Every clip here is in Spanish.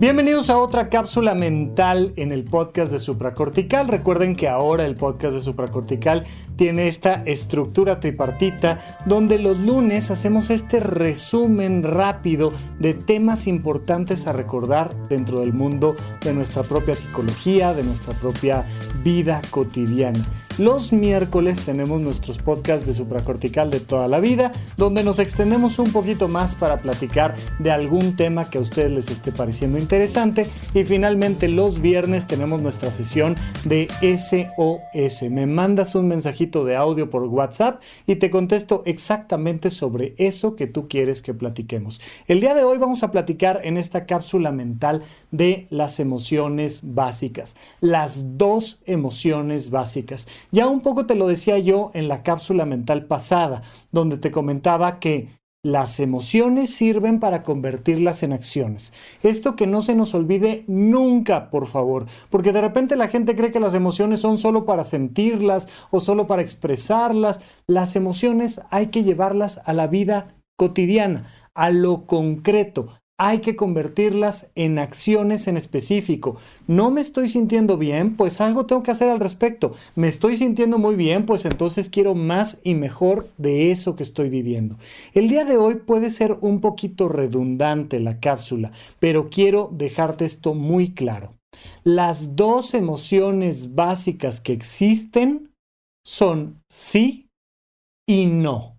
Bienvenidos a otra cápsula mental en el podcast de supracortical. Recuerden que ahora el podcast de supracortical tiene esta estructura tripartita donde los lunes hacemos este resumen rápido de temas importantes a recordar dentro del mundo de nuestra propia psicología, de nuestra propia vida cotidiana. Los miércoles tenemos nuestros podcasts de supracortical de toda la vida, donde nos extendemos un poquito más para platicar de algún tema que a ustedes les esté pareciendo interesante. Y finalmente los viernes tenemos nuestra sesión de SOS. Me mandas un mensajito de audio por WhatsApp y te contesto exactamente sobre eso que tú quieres que platiquemos. El día de hoy vamos a platicar en esta cápsula mental de las emociones básicas, las dos emociones básicas. Ya un poco te lo decía yo en la cápsula mental pasada, donde te comentaba que las emociones sirven para convertirlas en acciones. Esto que no se nos olvide nunca, por favor, porque de repente la gente cree que las emociones son solo para sentirlas o solo para expresarlas. Las emociones hay que llevarlas a la vida cotidiana, a lo concreto, hay que convertirlas en acciones en específico. No me estoy sintiendo bien, pues algo tengo que hacer al respecto. Me estoy sintiendo muy bien, pues entonces quiero más y mejor de eso que estoy viviendo. El día de hoy puede ser un poquito redundante la cápsula, pero quiero dejarte esto muy claro. Las dos emociones básicas que existen son sí y no.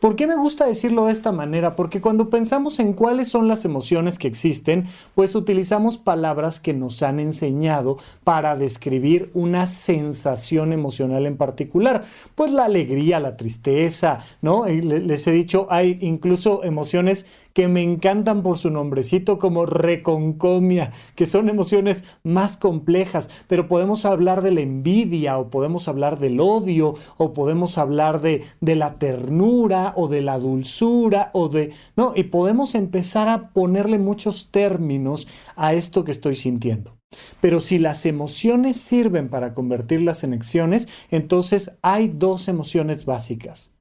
¿Por qué me gusta decirlo de esta manera? Porque cuando pensamos en cuáles son las emociones que existen, pues utilizamos palabras que nos han enseñado para describir una sensación emocional en particular. Pues la alegría, la tristeza, ¿no? Les he dicho, hay incluso emociones que me encantan por su nombrecito como reconcomia, que son emociones más complejas, pero podemos hablar de la envidia o podemos hablar del odio o podemos hablar de, de la ternura o de la dulzura o de... No, y podemos empezar a ponerle muchos términos a esto que estoy sintiendo. Pero si las emociones sirven para convertirlas en acciones, entonces hay dos emociones básicas,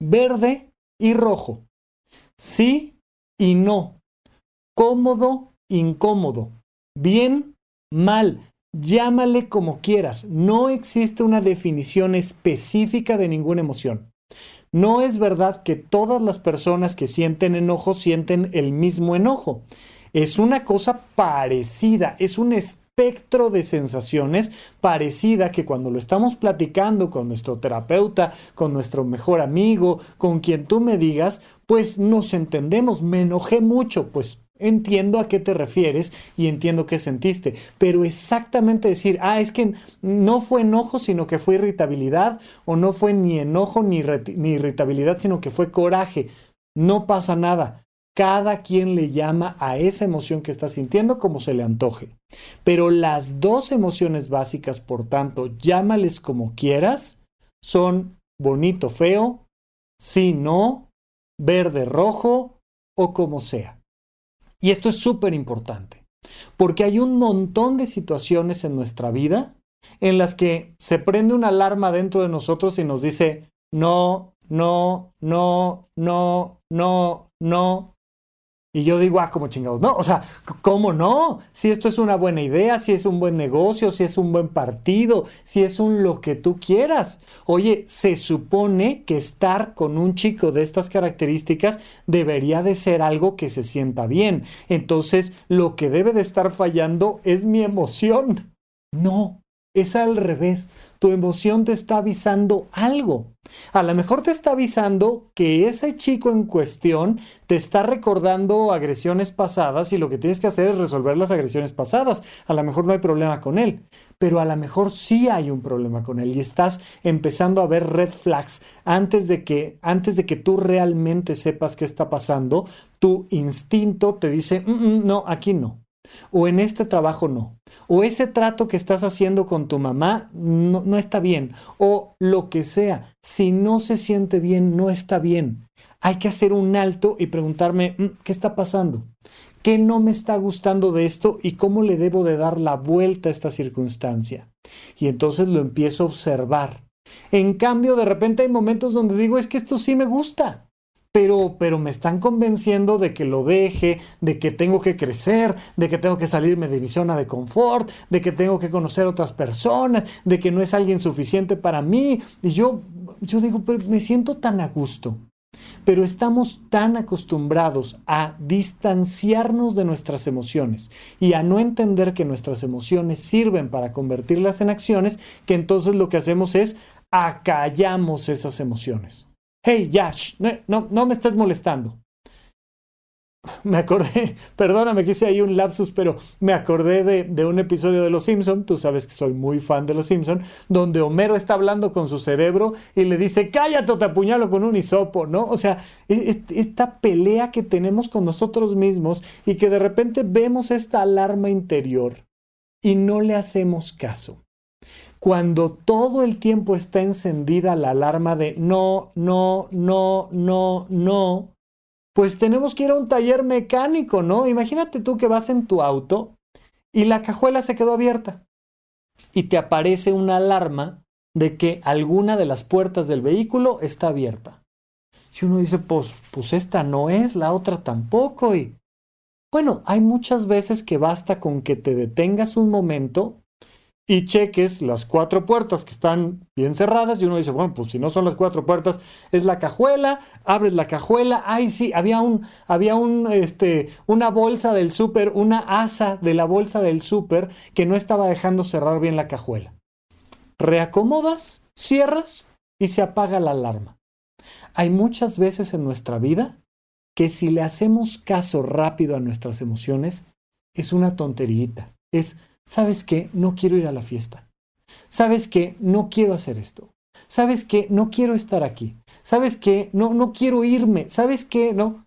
verde y rojo. Sí y no, cómodo, incómodo, bien, mal, llámale como quieras. No existe una definición específica de ninguna emoción. No es verdad que todas las personas que sienten enojo sienten el mismo enojo. Es una cosa parecida, es un espectro de sensaciones parecida que cuando lo estamos platicando con nuestro terapeuta, con nuestro mejor amigo, con quien tú me digas, pues nos entendemos. Me enojé mucho, pues Entiendo a qué te refieres y entiendo qué sentiste, pero exactamente decir, ah, es que no fue enojo, sino que fue irritabilidad, o no fue ni enojo ni, irritabilidad, sino que fue coraje, no pasa nada. Cada quien le llama a esa emoción que está sintiendo como se le antoje. Pero las dos emociones básicas, por tanto, llámales como quieras, son bonito, feo, sí, no, verde, rojo o como sea. Y esto es súper importante, porque hay un montón de situaciones en nuestra vida en las que se prende una alarma dentro de nosotros y nos dice, no, no, no, no, no, no, y yo digo, ah, como chingados, no, o sea, ¿cómo no? Si esto es una buena idea, si es un buen negocio, si es un buen partido, si es un lo que tú quieras. Oye, se supone que estar con un chico de estas características debería de ser algo que se sienta bien. Entonces, lo que debe de estar fallando es mi emoción. No, es al revés. Tu emoción te está avisando algo. A lo mejor te está avisando que ese chico en cuestión te está recordando agresiones pasadas y lo que tienes que hacer es resolver las agresiones pasadas. A lo mejor no hay problema con él, pero a lo mejor sí hay un problema con él y estás empezando a ver red flags antes de que antes de que tú realmente sepas qué está pasando. Tu instinto te dice, mm, mm, no, aquí no o en este trabajo no, o ese trato que estás haciendo con tu mamá no, no, está bien, o lo que sea, si no se siente bien, no está bien. Hay que hacer un alto y preguntarme, mm, ¿qué está pasando? ¿Qué no me está gustando de esto y cómo le debo de dar la vuelta a esta circunstancia? Y entonces lo empiezo a observar. En cambio, de repente hay momentos donde digo, es que esto sí me gusta pero, pero me están convenciendo de que lo deje, de que tengo que crecer, de que tengo que salirme de mi zona de confort, de que tengo que conocer otras personas, de que no es alguien suficiente para mí. Y yo, yo digo, pero me siento tan a gusto. Pero estamos tan acostumbrados a distanciarnos de nuestras emociones y a no entender que nuestras emociones sirven para convertirlas en acciones, que entonces lo que hacemos es acallamos esas emociones. Hey, ya, no, no me estés molestando me acordé, perdóname que hice ahí un lapsus, pero me acordé de, un episodio de Los Simpson, tú sabes que soy muy fan de Los Simpson, donde Homero está hablando con su cerebro y le dice, cállate o te apuñalo con un hisopo, ¿no? O sea, e, e, esta pelea que tenemos con nosotros mismos y que de repente vemos esta alarma interior y no le hacemos caso. Cuando todo el tiempo está encendida la alarma de no, no, no, no, no, pues tenemos que ir a un taller mecánico, ¿no? Imagínate tú que vas en tu auto y la cajuela se quedó abierta y te aparece una alarma de que alguna de las puertas del vehículo está abierta. Y uno dice, pues, pues esta no es, la otra tampoco. Y bueno, hay muchas veces que basta con que te detengas un momento y cheques las cuatro puertas que están bien cerradas y uno dice, bueno, pues si no son las cuatro puertas, es la cajuela, abres la cajuela, ay sí, había un, había un, este, una bolsa del súper, una asa de la bolsa del súper que no estaba dejando cerrar bien la cajuela. Reacomodas, cierras y se apaga la alarma. Hay muchas veces en nuestra vida que si le hacemos caso rápido a nuestras emociones, es una tonterita, es ¿sabes qué? No quiero ir a la fiesta. ¿Sabes qué? No quiero hacer esto. ¿Sabes qué? No quiero estar aquí. ¿Sabes qué? No, no quiero irme. ¿Sabes qué? No.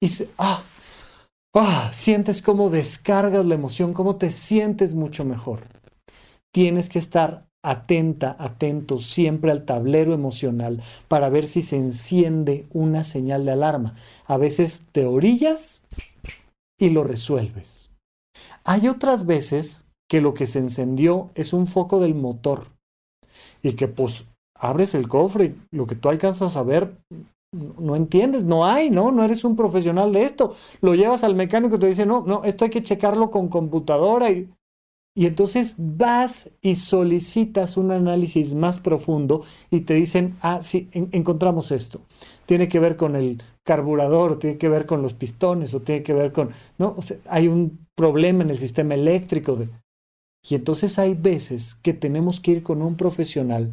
Y ah, ah, sientes cómo descargas la emoción, cómo te sientes mucho mejor. Tienes que estar atenta, atento siempre al tablero emocional para ver si se enciende una señal de alarma. A veces te orillas y lo resuelves. Hay otras veces que lo que se encendió es un foco del motor y que pues abres el cofre y lo que tú alcanzas a ver no entiendes, no hay, ¿no? No eres un profesional de esto. Lo llevas al mecánico y te dice, no, no, esto hay que checarlo con computadora. Y, y entonces vas y solicitas un análisis más profundo y te dicen, ah, sí, encontramos esto. Tiene que ver con el carburador, tiene que ver con los pistones, o tiene que ver con, ¿no? Hay un problema en el sistema eléctrico. De, y entonces hay veces que tenemos que ir con un profesional,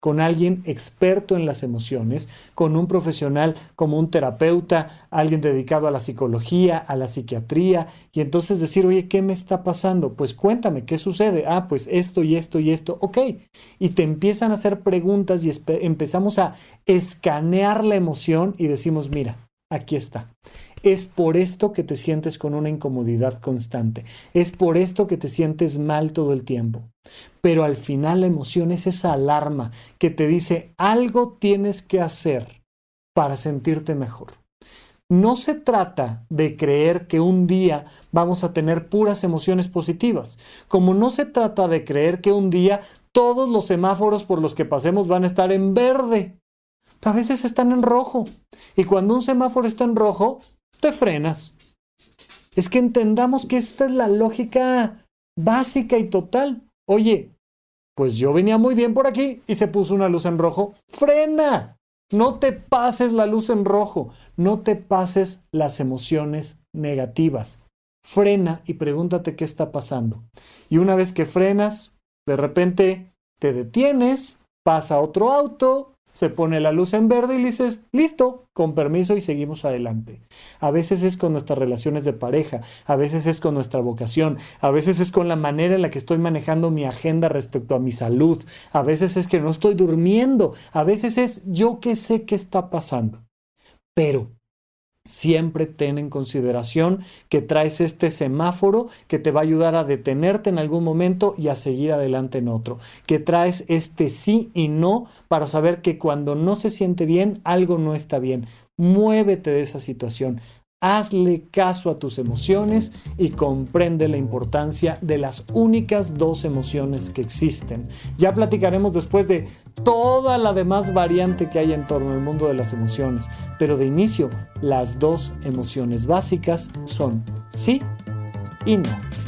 con alguien experto en las emociones, con un profesional como un terapeuta, alguien dedicado a la psicología, a la psiquiatría, y entonces decir, oye, ¿qué me está pasando? Pues cuéntame, ¿qué sucede? Ah, pues esto y esto y esto, ok. Y te empiezan a hacer preguntas y empezamos a escanear la emoción y decimos, mira, aquí está. Es por esto que te sientes con una incomodidad constante. Es por esto que te sientes mal todo el tiempo. Pero al final la emoción es esa alarma que te dice algo tienes que hacer para sentirte mejor. No se trata de creer que un día vamos a tener puras emociones positivas, como no se trata de creer que un día todos los semáforos por los que pasemos van a estar en verde. A veces están en rojo. Y cuando un semáforo está en rojo, te frenas. Es que entendamos que esta es la lógica básica y total. Oye, pues yo venía muy bien por aquí y se puso una luz en rojo. Frena. No te pases la luz en rojo. No te pases las emociones negativas. Frena y pregúntate qué está pasando. Y una vez que frenas, de repente te detienes, pasa otro auto, se pone la luz en verde y dices, listo, con permiso y seguimos adelante. A veces es con nuestras relaciones de pareja, a veces es con nuestra vocación, a veces es con la manera en la que estoy manejando mi agenda respecto a mi salud, a veces es que no estoy durmiendo, a veces es yo que sé qué está pasando. Pero Siempre ten en consideración que traes este semáforo que te va a ayudar a detenerte en algún momento y a seguir adelante en otro. Que traes este sí y no para saber que cuando no se siente bien, algo no está bien. Muévete de esa situación. Hazle caso a tus emociones y comprende la importancia de las únicas dos emociones que existen. Ya platicaremos después de toda la demás variante que hay en torno al mundo de las emociones, pero de inicio, las dos emociones básicas son sí y no.